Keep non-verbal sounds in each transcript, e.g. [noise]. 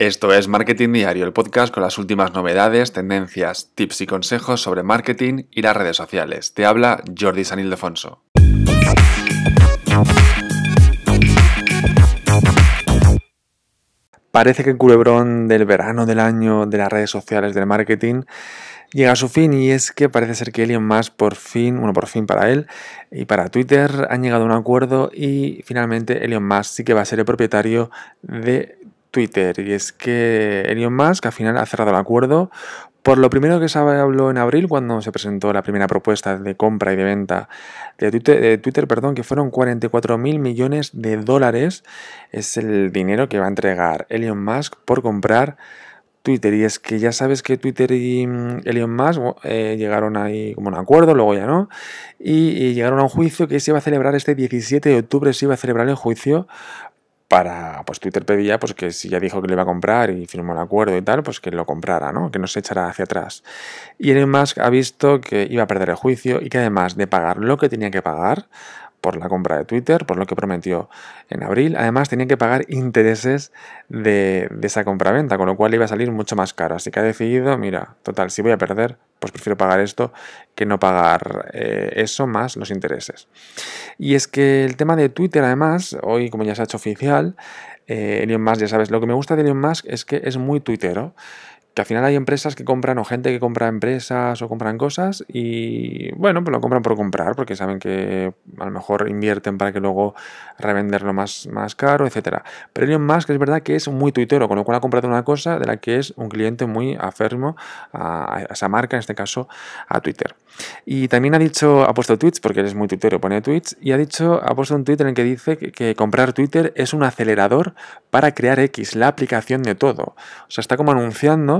Esto es Marketing Diario, el podcast con las últimas novedades, tendencias, tips y consejos sobre marketing y las redes sociales. Te habla Jordi San Ildefonso. Parece que el culebrón del verano del año de las redes sociales del marketing llega a su fin y es que parece ser que Elon Musk por fin, bueno, por fin para él y para Twitter han llegado a un acuerdo y finalmente Elon Musk sí que va a ser el propietario de Twitter. Y es que Elon Musk al final ha cerrado el acuerdo. Por lo primero que se habló en abril, cuando se presentó la primera propuesta de compra y de venta de Twitter, perdón, que fueron 44 mil millones de dólares, es el dinero que va a entregar Elon Musk por comprar Twitter. Y es que ya sabes que Twitter y mm, Elon Musk eh, llegaron ahí como un acuerdo, luego ya no, y, y, llegaron a un juicio que se iba a celebrar este 17 de octubre, se iba a celebrar el juicio para, pues Twitter pedía pues que si ya dijo que lo iba a comprar y firmó el acuerdo y tal, pues que lo comprara, ¿no? Que no se echara hacia atrás. Y Elon Musk ha visto que iba a perder el juicio y que además de pagar lo que tenía que pagar, por la compra de Twitter, por lo que prometió en abril. Además, tenían que pagar intereses de, de esa compra-venta, con lo cual iba a salir mucho más caro. Así que ha decidido, mira, total, si voy a perder, pues prefiero pagar esto que no pagar eh, eso más los intereses. Y es que el tema de Twitter, además, hoy como ya se ha hecho oficial, eh, Elon Musk, ya sabes, lo que me gusta de Elon Musk es que es muy tuitero que al final hay empresas que compran o gente que compra empresas o compran cosas y bueno, pues lo compran por comprar porque saben que a lo mejor invierten para que luego revenderlo más, más caro, etcétera. Pero Elon Musk es verdad que es muy tuitero, con lo cual ha comprado una cosa de la que es un cliente muy afermo a, esa marca, en este caso a Twitter. Y también ha dicho, ha puesto tweets, porque él es muy tuitero, pone tweets, y ha dicho, ha puesto un tweet en el que dice que, que comprar Twitter es un acelerador para crear X, la aplicación de todo. O sea, está como anunciando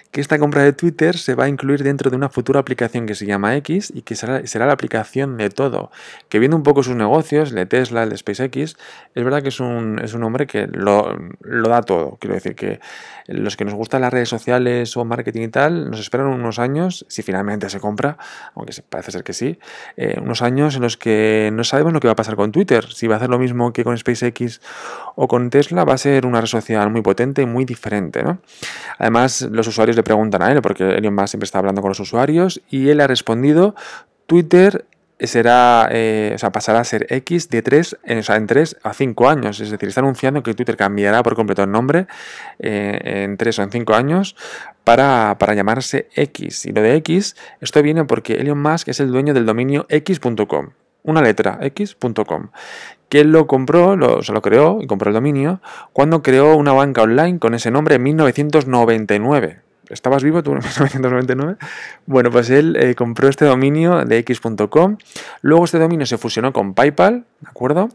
que esta compra de Twitter se va a incluir dentro de una futura aplicación que se llama X y que será, la aplicación de todo. Que viendo un poco sus negocios, el de Tesla, el de SpaceX, es verdad que es un, es un hombre que lo, da todo. Quiero decir que los que nos gustan las redes sociales o marketing y tal, nos esperan unos años, si finalmente se compra, aunque parece ser que sí, eh, unos años en los que no sabemos lo que va a pasar con Twitter. Si va a hacer lo mismo que con SpaceX o con Tesla, va a ser una red social muy potente y muy diferente. ¿no? Además, los usuarios le preguntan a él, porque Elon Musk siempre está hablando con los usuarios, y él ha respondido, Twitter será, eh, o sea, pasará a ser X de 3, en, o sea, en 3 a 5 años. Es decir, está anunciando que Twitter cambiará por completo el nombre eh, en 3 o en 5 años para, para, llamarse X. Y lo de X, esto viene porque Elon Musk es el dueño del dominio x.com una letra, x.com, que él lo compró, lo, se lo creó y compró el dominio, cuando creó una banca online con ese nombre en 1999. ¿Estabas vivo tú en 1999? Bueno, pues él eh, compró este dominio de x.com. Luego este dominio se fusionó con PayPal, ¿de acuerdo?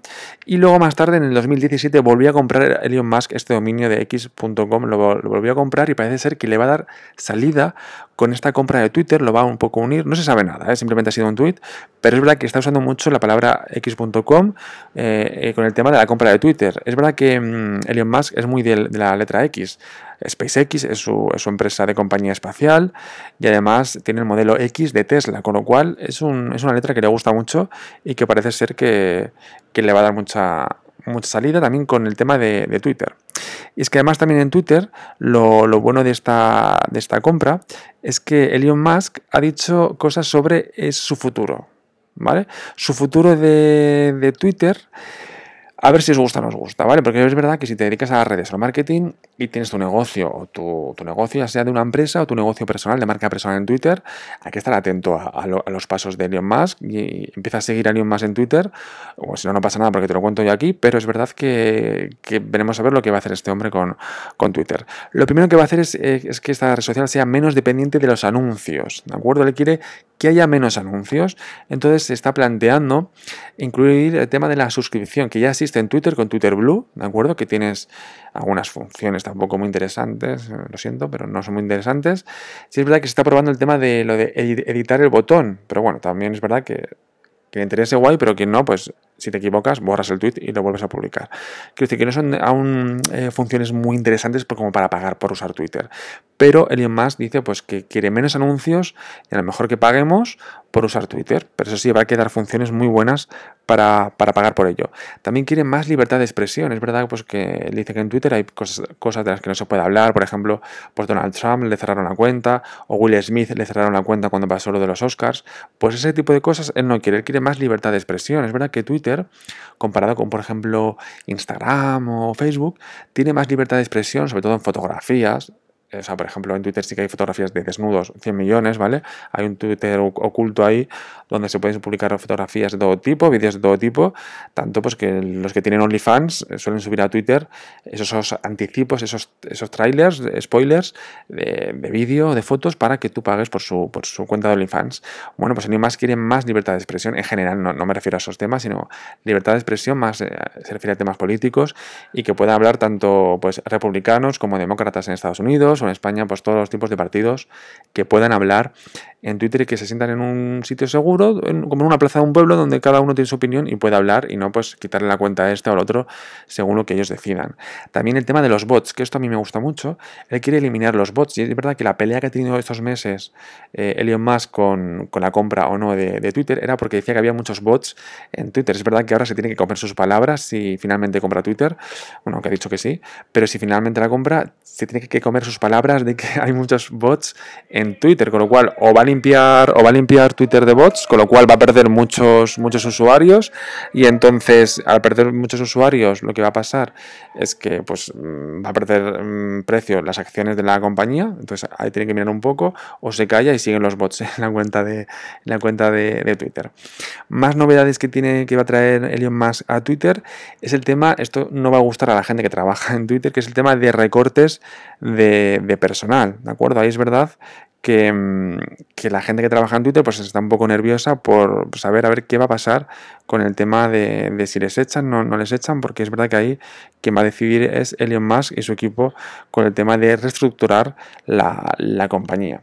Y luego más tarde, en el 2017, volvió a comprar Elon Musk este dominio de x.com. Lo, lo, volvió a comprar y parece ser que le va a dar salida con esta compra de Twitter. Lo va a un poco unir. No se sabe nada, ¿eh? simplemente ha sido un tweet. Pero es verdad que está usando mucho la palabra x.com eh, eh, con el tema de la compra de Twitter. Es verdad que mmm, Elon Musk es muy de, la letra X. SpaceX es su, es su, empresa de compañía espacial y además tiene el modelo X de Tesla, con lo cual es una letra que le gusta mucho y que parece ser que, que le va a dar mucha, mucha salida también con el tema de, Twitter. Y es que además también en Twitter lo, lo, bueno de esta, de esta compra es que Elon Musk ha dicho cosas sobre es su futuro. ¿Vale? Su futuro de, de Twitter a ver si os gusta o no os gusta, ¿vale? Porque es verdad que si te dedicas a las redes o al marketing y tienes tu negocio o tu, tu, negocio, ya sea de una empresa o tu negocio personal, de marca personal en Twitter, hay que estar atento a, a, lo, a los pasos de Elon Musk y, empieza a seguir a Elon Musk en Twitter, o si no, no pasa nada porque te lo cuento yo aquí, pero es verdad que, que veremos a ver lo que va a hacer este hombre con, con Twitter. Lo primero que va a hacer es, es que esta red social sea menos dependiente de los anuncios, ¿de acuerdo? Le quiere que haya menos anuncios, entonces se está planteando incluir el tema de la suscripción, que ya existe en Twitter con Twitter Blue, ¿de acuerdo? Que tienes algunas funciones tampoco muy interesantes, eh, lo siento, pero no son muy interesantes. Sí es verdad que se está probando el tema de lo de editar el botón, pero bueno, también es verdad que que le interese guay, pero que no, pues si te equivocas, borras el tweet y lo vuelves a publicar. Quiero decir que no son aún eh, funciones muy interesantes como para pagar por usar Twitter. Pero Elon Musk dice pues que quiere menos anuncios y a lo mejor que paguemos por usar Twitter, pero eso sí, va a quedar funciones muy buenas para, pagar por ello. También quiere más libertad de expresión. Es verdad pues, que dice que en Twitter hay cosas, cosas de las que no se puede hablar. Por ejemplo, pues Donald Trump le cerraron la cuenta o Will Smith le cerraron la cuenta cuando pasó lo de los Oscars. Pues ese tipo de cosas él no quiere. Él quiere más libertad de expresión. Es verdad que Twitter, comparado con, por ejemplo, Instagram o Facebook, tiene más libertad de expresión, sobre todo en fotografías o sea, por ejemplo, en Twitter sí que hay fotografías de desnudos, 100 millones, ¿vale? Hay un Twitter oculto ahí donde se pueden publicar fotografías de todo tipo, vídeos de todo tipo, tanto pues que los que tienen OnlyFans eh, suelen subir a Twitter esos, anticipos, esos, esos trailers, spoilers de, vídeo, de fotos para que tú pagues por su, por su cuenta de OnlyFans. Bueno, pues más quieren más libertad de expresión, en general, no, me refiero a esos temas, sino libertad de expresión más eh, se refiere a temas políticos y que pueda hablar tanto pues republicanos como demócratas en Estados Unidos o en España, pues todos los tipos de partidos que puedan hablar en Twitter y que se sientan en un sitio seguro, como en una plaza de un pueblo donde cada uno tiene su opinión y puede hablar y no pues quitarle la cuenta a este o al otro según lo que ellos decidan. También el tema de los bots, que esto a mí me gusta mucho, él quiere eliminar los bots y es verdad que la pelea que ha tenido estos meses eh, Elon Musk con, la compra o no de, Twitter era porque decía que había muchos bots en Twitter. Es verdad que ahora se tiene que comer sus palabras si finalmente compra Twitter, bueno, que ha dicho que sí, pero si finalmente la compra, se tiene que comer sus palabras de que [laughs] hay muchos bots en Twitter, con lo cual o va a limpiar o va a limpiar Twitter de bots, con lo cual va a perder muchos muchos usuarios y entonces al perder muchos usuarios lo que va a pasar es que pues mm, va a perder mm, precio las acciones de la compañía, entonces ahí tiene que mirar un poco o se calla y siguen los bots [laughs] en la cuenta de la cuenta de, Twitter. Más novedades que tiene que va a traer Elon Musk a Twitter es el tema, esto no va a gustar a la gente que trabaja en Twitter, que es el tema de recortes de, de personal, ¿de acuerdo? Ahí es verdad Mm, que, la gente que trabaja en Twitter pues está un poco nerviosa por saber a ver qué va a pasar con el tema de, si les echan o no, les echan, porque es verdad que ahí quien va a decidir es Elon Musk y su equipo con el tema de reestructurar la, compañía.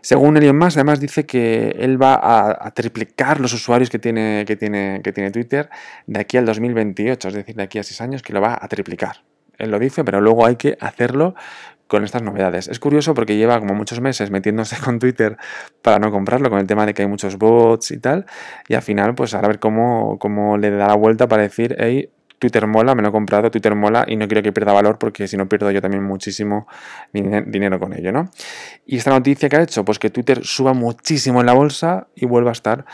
Según Elon Musk, además dice que él va a, triplicar los usuarios que tiene, que, tiene, que tiene Twitter de aquí al 2028, es decir, de aquí a seis años, que lo va a triplicar. Él lo dice, pero luego hay que hacerlo con estas novedades. Es curioso porque lleva como muchos meses metiéndose con Twitter para no comprarlo, con el tema de que hay muchos bots y tal, y al final, pues a ver cómo, cómo le da la vuelta para decir, hey, Twitter mola, me lo he comprado, Twitter mola y no quiero que pierda valor porque si no pierdo yo también muchísimo dinero con ello, ¿no? Y esta noticia que ha hecho, pues que Twitter suba muchísimo en la bolsa y vuelva a estar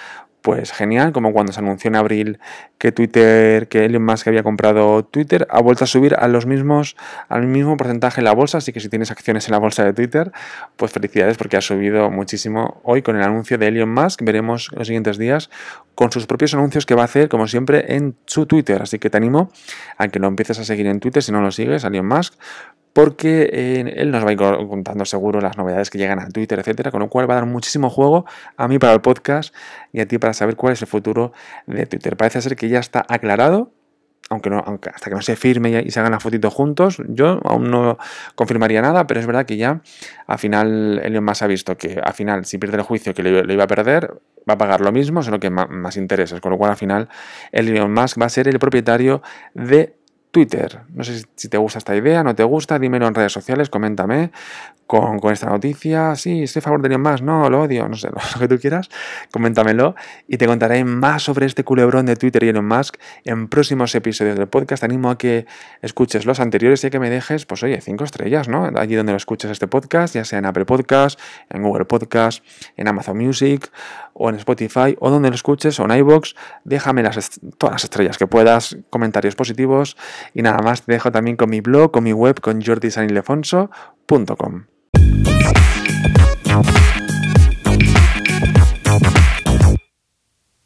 pues genial, como cuando se anunció en abril que Twitter, que Elon Musk había comprado Twitter, ha vuelto a subir a los mismos, al mismo porcentaje en la bolsa, así que si tienes acciones en la bolsa de Twitter, pues felicidades porque ha subido muchísimo hoy con el anuncio de Elon Musk, veremos los siguientes días con sus propios anuncios que va a hacer, como siempre, en su Twitter, así que te animo a que lo empieces a seguir en Twitter si no lo sigues, Elon Musk, porque eh, él nos va a ir contando seguro las novedades que llegan a Twitter, etcétera, con lo cual va a dar muchísimo juego a mí para el podcast y a ti para saber cuál es el futuro de Twitter. Parece ser que ya está aclarado, aunque, no, hasta que no se firme y se hagan las fotitos juntos, yo aún no confirmaría nada, pero es verdad que ya al final Elon Musk ha visto que al final si pierde el juicio que lo, iba a perder, va a pagar lo mismo, solo que más, más intereses, con lo cual al final Elon Musk va a ser el propietario de No sé si te gusta esta idea, no te gusta, dímelo en redes sociales, coméntame con, esta noticia. Sí, estoy a favor Elon Musk, no, lo odio, no sé, [laughs] lo que tú quieras, coméntamelo y te contaré más sobre este culebrón de Twitter y Elon Musk en próximos episodios del podcast. Te animo a que escuches los anteriores y que me dejes, pues oye, cinco estrellas, ¿no? Allí donde lo escuches este podcast, ya sea en Apple Podcast, en Google Podcast, en Amazon Music o en Spotify o donde lo escuches o en iBox, déjame las todas las estrellas que puedas, comentarios positivos y nada más te dejo también con mi blog, con mi web, con jordisanilefonso.com. now.